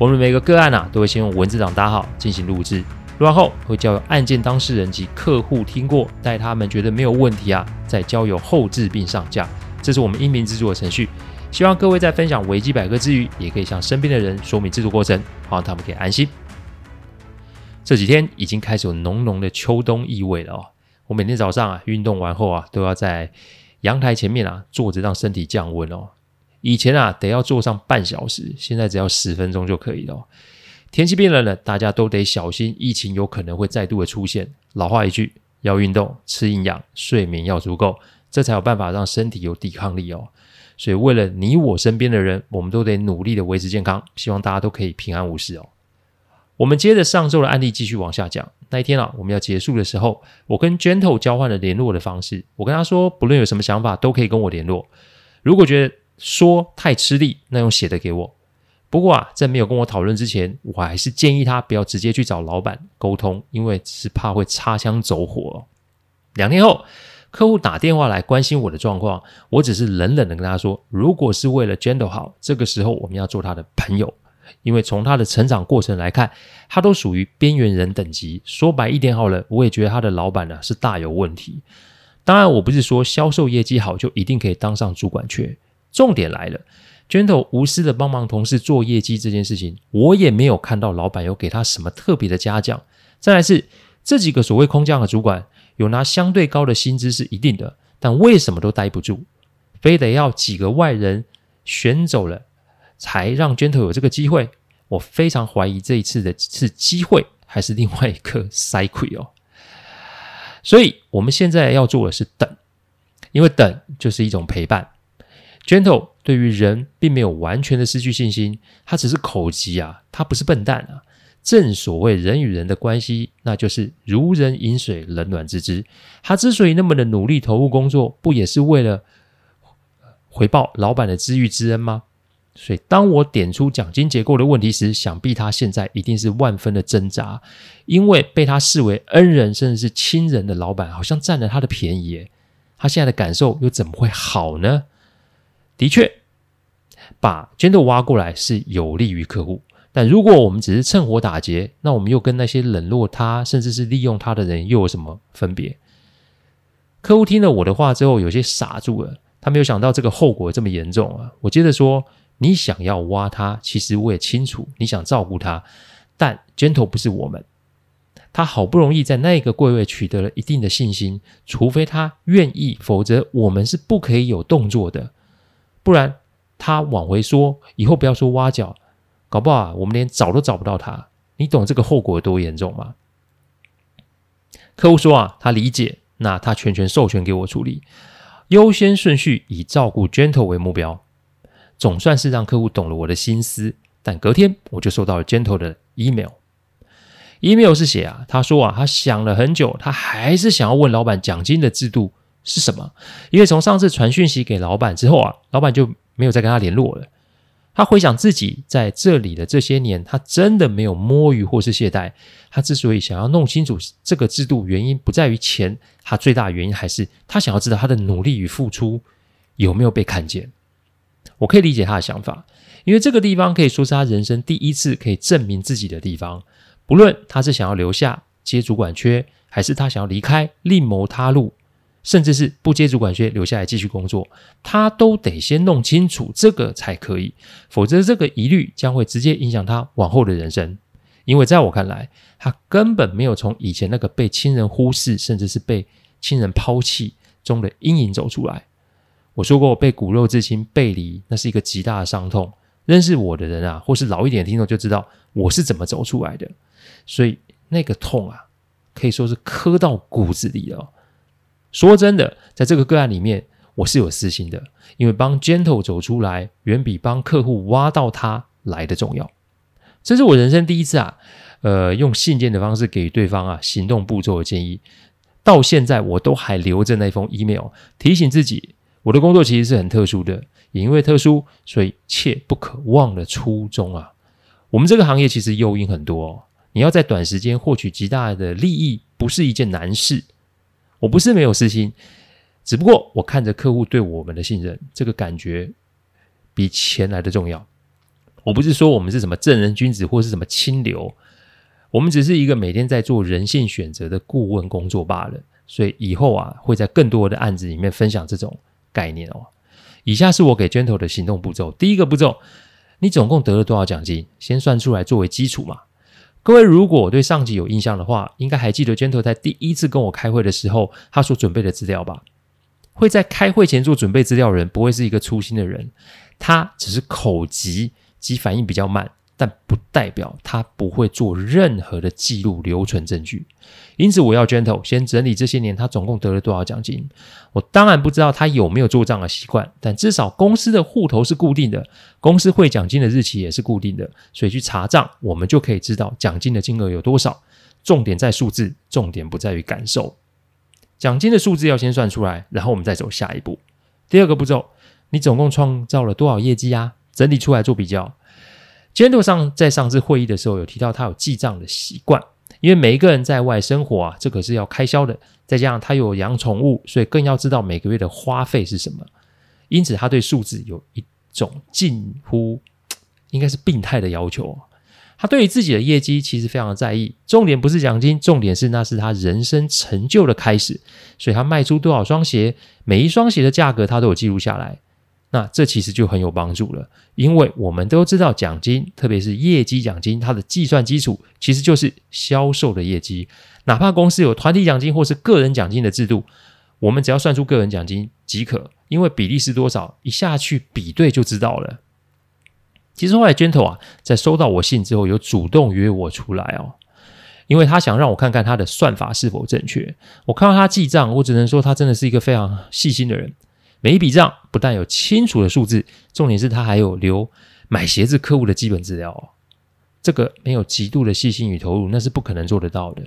我们每个个案啊，都会先用文字档打好进行录制，录完后会交由案件当事人及客户听过，待他们觉得没有问题啊，再交由后制并上架。这是我们音频制作的程序。希望各位在分享维基百科之余，也可以向身边的人说明制作过程，好让他们可以安心。这几天已经开始有浓浓的秋冬意味了哦。我每天早上啊，运动完后啊，都要在阳台前面啊坐着，让身体降温哦。以前啊，得要坐上半小时，现在只要十分钟就可以了。天气变冷了，大家都得小心，疫情有可能会再度的出现。老话一句，要运动，吃营养，睡眠要足够，这才有办法让身体有抵抗力哦。所以，为了你我身边的人，我们都得努力的维持健康。希望大家都可以平安无事哦。我们接着上周的案例继续往下讲。那一天啊，我们要结束的时候，我跟 Gentle 交换了联络的方式。我跟他说，不论有什么想法，都可以跟我联络。如果觉得说太吃力，那用写的给我。不过啊，在没有跟我讨论之前，我还是建议他不要直接去找老板沟通，因为是怕会擦枪走火。两天后，客户打电话来关心我的状况，我只是冷冷的跟他说：“如果是为了 Gentle 好，这个时候我们要做他的朋友，因为从他的成长过程来看，他都属于边缘人等级。说白一点好了，我也觉得他的老板呢是大有问题。当然，我不是说销售业绩好就一定可以当上主管缺。”重点来了，Gentle 无私的帮忙同事做业绩这件事情，我也没有看到老板有给他什么特别的嘉奖。再来是这几个所谓空降的主管，有拿相对高的薪资是一定的，但为什么都待不住，非得要几个外人选走了，才让 Gentle 有这个机会？我非常怀疑这一次的是机会，还是另外一个 cycle 哦。所以我们现在要做的是等，因为等就是一种陪伴。Gentle 对于人并没有完全的失去信心，他只是口急啊，他不是笨蛋啊。正所谓人与人的关系，那就是如人饮水，冷暖自知。他之所以那么的努力投入工作，不也是为了回报老板的知遇之恩吗？所以当我点出奖金结构的问题时，想必他现在一定是万分的挣扎，因为被他视为恩人甚至是亲人的老板，好像占了他的便宜耶。他现在的感受又怎么会好呢？的确，把 Gentle 挖过来是有利于客户，但如果我们只是趁火打劫，那我们又跟那些冷落他甚至是利用他的人又有什么分别？客户听了我的话之后，有些傻住了，他没有想到这个后果这么严重啊！我接着说：“你想要挖他，其实我也清楚，你想照顾他，但 Gentle 不是我们，他好不容易在那个柜位取得了一定的信心，除非他愿意，否则我们是不可以有动作的。”不然，他往回说，以后不要说挖角，搞不好，我们连找都找不到他。你懂这个后果有多严重吗？客户说啊，他理解，那他全权授权给我处理，优先顺序以照顾 Gentle 为目标，总算是让客户懂了我的心思。但隔天我就收到了 Gentle 的 email，email 是写啊，他说啊，他想了很久，他还是想要问老板奖金的制度。是什么？因为从上次传讯息给老板之后啊，老板就没有再跟他联络了。他回想自己在这里的这些年，他真的没有摸鱼或是懈怠。他之所以想要弄清楚这个制度，原因不在于钱，他最大的原因还是他想要知道他的努力与付出有没有被看见。我可以理解他的想法，因为这个地方可以说是他人生第一次可以证明自己的地方。不论他是想要留下接主管缺，还是他想要离开另谋他路。甚至是不接主管缺，留下来继续工作，他都得先弄清楚这个才可以，否则这个疑虑将会直接影响他往后的人生。因为在我看来，他根本没有从以前那个被亲人忽视，甚至是被亲人抛弃中的阴影走出来。我说过，被骨肉至亲背离，那是一个极大的伤痛。认识我的人啊，或是老一点的听众就知道我是怎么走出来的。所以那个痛啊，可以说是刻到骨子里了。说真的，在这个个案里面，我是有私心的，因为帮 Gentle 走出来，远比帮客户挖到他来的重要。这是我人生第一次啊，呃，用信件的方式给对方啊行动步骤的建议。到现在我都还留着那封 email，提醒自己，我的工作其实是很特殊的，也因为特殊，所以切不可忘了初衷啊。我们这个行业其实诱因很多，你要在短时间获取极大的利益，不是一件难事。我不是没有私心，只不过我看着客户对我们的信任，这个感觉比钱来的重要。我不是说我们是什么正人君子或是什么清流，我们只是一个每天在做人性选择的顾问工作罢了。所以以后啊，会在更多的案子里面分享这种概念哦。以下是我给 Gentle 的行动步骤：第一个步骤，你总共得了多少奖金？先算出来作为基础嘛。因为如果我对上集有印象的话，应该还记得 Gentle 在第一次跟我开会的时候，他所准备的资料吧？会在开会前做准备资料的人，不会是一个粗心的人，他只是口急及反应比较慢。但不代表他不会做任何的记录留存证据，因此我要 Gentle 先整理这些年他总共得了多少奖金。我当然不知道他有没有做账的习惯，但至少公司的户头是固定的，公司汇奖金的日期也是固定的，所以去查账我们就可以知道奖金的金额有多少。重点在数字，重点不在于感受。奖金的数字要先算出来，然后我们再走下一步。第二个步骤，你总共创造了多少业绩啊？整理出来做比较。Gentle 上在上次会议的时候有提到，他有记账的习惯，因为每一个人在外生活啊，这可是要开销的。再加上他有养宠物，所以更要知道每个月的花费是什么。因此，他对数字有一种近乎应该是病态的要求。他对于自己的业绩其实非常的在意，重点不是奖金，重点是那是他人生成就的开始。所以他卖出多少双鞋，每一双鞋的价格他都有记录下来。那这其实就很有帮助了，因为我们都知道奖金，特别是业绩奖金，它的计算基础其实就是销售的业绩。哪怕公司有团体奖金或是个人奖金的制度，我们只要算出个人奖金即可，因为比例是多少，一下去比对就知道了。其实后来 Gentle 啊，在收到我信之后，有主动约我出来哦，因为他想让我看看他的算法是否正确。我看到他记账，我只能说他真的是一个非常细心的人。每一笔账不但有清楚的数字，重点是他还有留买鞋子客户的基本资料哦。这个没有极度的细心与投入，那是不可能做得到的。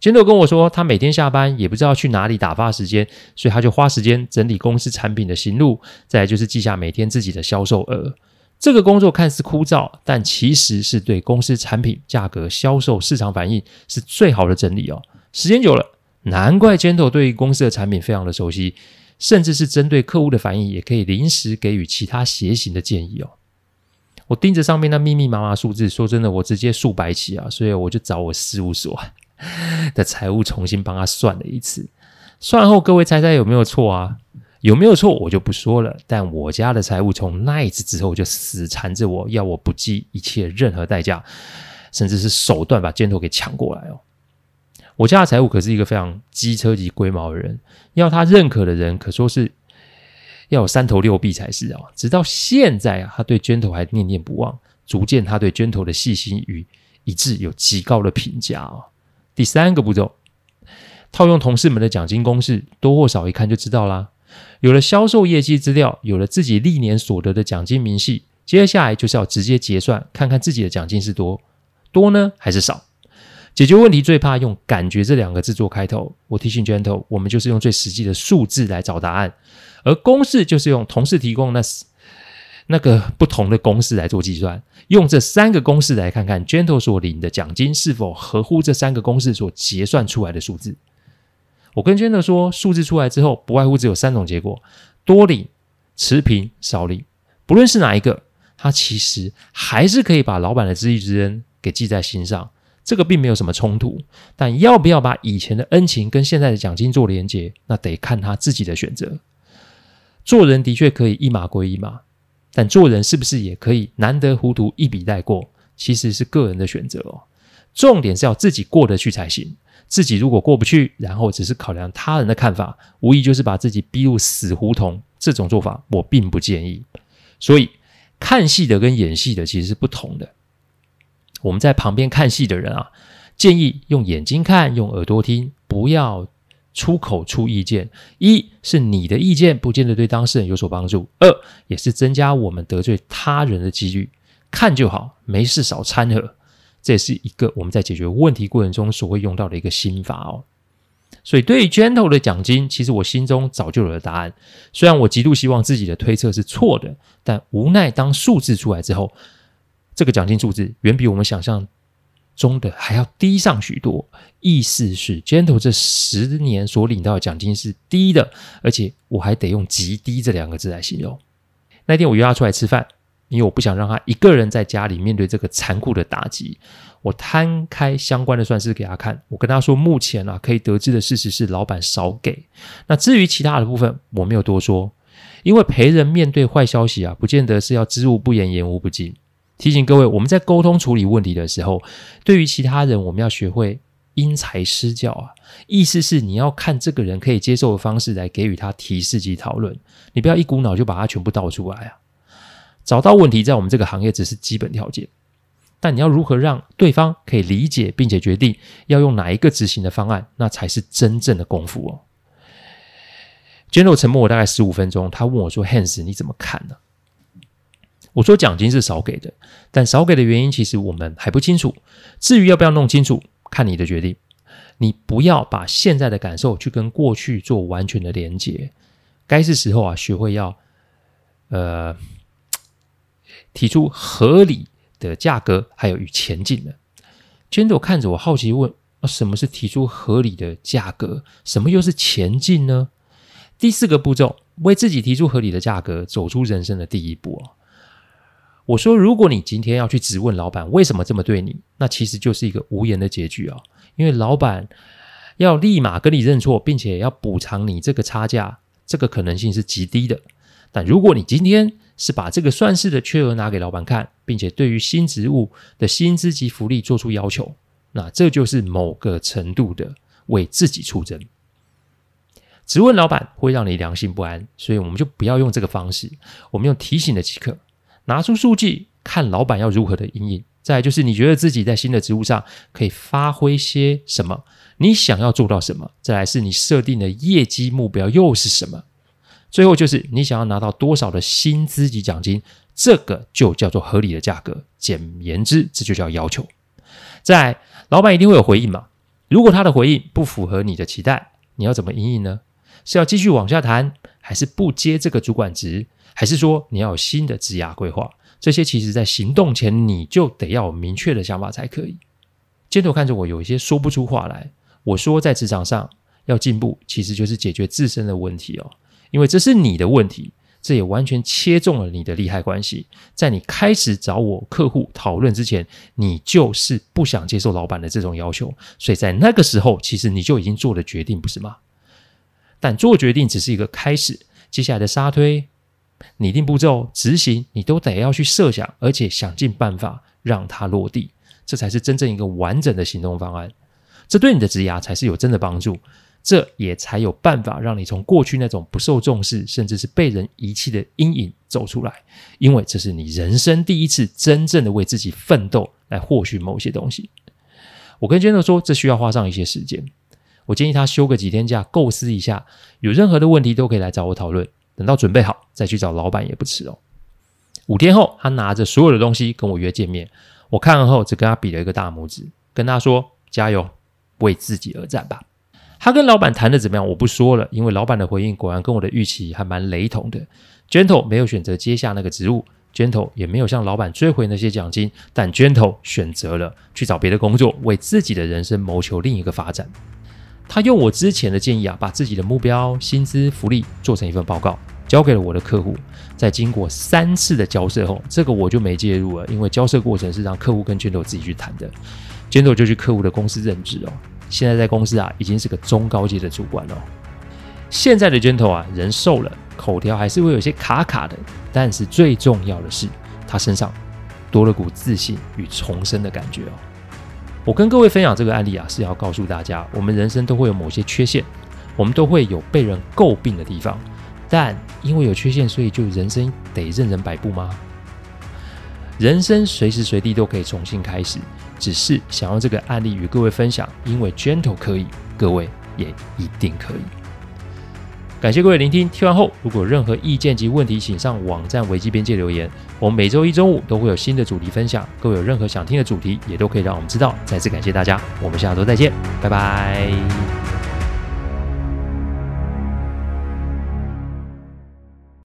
尖头跟我说，他每天下班也不知道去哪里打发时间，所以他就花时间整理公司产品的行录，再来就是记下每天自己的销售额。这个工作看似枯燥，但其实是对公司产品价格、销售、市场反应是最好的整理哦。时间久了，难怪 Gentle 对于公司的产品非常的熟悉。甚至是针对客户的反应，也可以临时给予其他鞋型的建议哦。我盯着上面那密密麻麻数字，说真的，我直接竖白起啊！所以我就找我事务所 的财务重新帮他算了一次。算后，各位猜猜有没有错啊？有没有错我就不说了。但我家的财务从那一次之后就死缠着我，要我不计一切任何代价，甚至是手段把箭头给抢过来哦。我家的财务可是一个非常机车级龟毛的人，要他认可的人可说是要有三头六臂才是啊！直到现在啊，他对 Gentle 还念念不忘，逐渐他对 Gentle 的细心与一致有极高的评价啊。第三个步骤，套用同事们的奖金公式，多或少一看就知道啦。有了销售业绩资料，有了自己历年所得的奖金明细，接下来就是要直接结算，看看自己的奖金是多多呢，还是少。解决问题最怕用“感觉”这两个字做开头。我提醒 Gentle，我们就是用最实际的数字来找答案，而公式就是用同事提供那那个不同的公式来做计算。用这三个公式来看看 Gentle 所领的奖金是否合乎这三个公式所结算出来的数字。我跟 Gentle 说，数字出来之后，不外乎只有三种结果：多领、持平、少领。不论是哪一个，他其实还是可以把老板的知遇之恩给记在心上。这个并没有什么冲突，但要不要把以前的恩情跟现在的奖金做连结，那得看他自己的选择。做人的确可以一码归一码，但做人是不是也可以难得糊涂一笔带过？其实是个人的选择哦。重点是要自己过得去才行。自己如果过不去，然后只是考量他人的看法，无疑就是把自己逼入死胡同。这种做法我并不建议。所以看戏的跟演戏的其实是不同的。我们在旁边看戏的人啊，建议用眼睛看，用耳朵听，不要出口出意见。一是你的意见不见得对当事人有所帮助；二也是增加我们得罪他人的几率。看就好，没事少掺和。这也是一个我们在解决问题过程中所会用到的一个心法哦。所以对于 Gentle 的奖金，其实我心中早就有了答案。虽然我极度希望自己的推测是错的，但无奈当数字出来之后，这个奖金数字远比我们想象中的还要低上许多。意思是 Gentle 这十年所领到的奖金是低的，而且我还得用极低这两个字来形容。那天我约他出来吃饭。因为我不想让他一个人在家里面对这个残酷的打击，我摊开相关的算式给他看。我跟他说，目前啊可以得知的事实是老板少给。那至于其他的部分，我没有多说，因为陪人面对坏消息啊，不见得是要知无不言，言无不尽。提醒各位，我们在沟通处理问题的时候，对于其他人，我们要学会因材施教啊。意思是你要看这个人可以接受的方式来给予他提示及讨论，你不要一股脑就把它全部倒出来啊。找到问题在我们这个行业只是基本条件，但你要如何让对方可以理解并且决定要用哪一个执行的方案，那才是真正的功夫哦。General 沉默我大概十五分钟，他问我说：“Hans，你怎么看呢？”我说：“奖金是少给的，但少给的原因其实我们还不清楚。至于要不要弄清楚，看你的决定。你不要把现在的感受去跟过去做完全的连接，该是时候啊，学会要呃。”提出合理的价格，还有与前进的。Gentle 看着我，好奇问：“啊，什么是提出合理的价格？什么又是前进呢？”第四个步骤，为自己提出合理的价格，走出人生的第一步哦。我说：“如果你今天要去质问老板为什么这么对你，那其实就是一个无言的结局啊，因为老板要立马跟你认错，并且要补偿你这个差价，这个可能性是极低的。但如果你今天，是把这个算式的缺额拿给老板看，并且对于新职务的薪资及福利做出要求，那这就是某个程度的为自己出征。质问老板会让你良心不安，所以我们就不要用这个方式，我们用提醒的即可，拿出数据看老板要如何的因应。再就是你觉得自己在新的职务上可以发挥些什么，你想要做到什么？再来是你设定的业绩目标又是什么？最后就是你想要拿到多少的薪资及奖金，这个就叫做合理的价格。简言之，这就叫要求。再，老板一定会有回应嘛？如果他的回应不符合你的期待，你要怎么因应呢？是要继续往下谈，还是不接这个主管职？还是说你要有新的职涯规划？这些其实在行动前你就得要有明确的想法才可以。Gentle 看着我，有一些说不出话来。我说，在职场上要进步，其实就是解决自身的问题哦。因为这是你的问题，这也完全切中了你的利害关系。在你开始找我客户讨论之前，你就是不想接受老板的这种要求，所以在那个时候，其实你就已经做了决定，不是吗？但做决定只是一个开始，接下来的沙推、拟定步骤、执行，你都得要去设想，而且想尽办法让它落地，这才是真正一个完整的行动方案。这对你的职涯才是有真的帮助。这也才有办法让你从过去那种不受重视，甚至是被人遗弃的阴影走出来，因为这是你人生第一次真正的为自己奋斗来获取某些东西。我跟杰诺说，这需要花上一些时间。我建议他休个几天假，构思一下，有任何的问题都可以来找我讨论。等到准备好再去找老板也不迟哦。五天后，他拿着所有的东西跟我约见面。我看完后，只跟他比了一个大拇指，跟他说：“加油，为自己而战吧。”他跟老板谈的怎么样？我不说了，因为老板的回应果然跟我的预期还蛮雷同的。Gentle 没有选择接下那个职务，Gentle 也没有向老板追回那些奖金，但 Gentle 选择了去找别的工作，为自己的人生谋求另一个发展。他用我之前的建议啊，把自己的目标、薪资、福利做成一份报告，交给了我的客户。在经过三次的交涉后，这个我就没介入了，因为交涉过程是让客户跟 Gentle 自己去谈的。Gentle 就去客户的公司任职哦。现在在公司啊，已经是个中高阶的主管了。现在的 Gentle 啊，人瘦了，口条还是会有些卡卡的，但是最重要的是，他身上多了股自信与重生的感觉哦。我跟各位分享这个案例啊，是要告诉大家，我们人生都会有某些缺陷，我们都会有被人诟病的地方，但因为有缺陷，所以就人生得任人摆布吗？人生随时随地都可以重新开始。只是想用这个案例与各位分享，因为 Gentle 可以，各位也一定可以。感谢各位聆听，听完后如果有任何意见及问题，请上网站维基边界留言。我们每周一中午都会有新的主题分享，各位有任何想听的主题，也都可以让我们知道。再次感谢大家，我们下周再见，拜拜。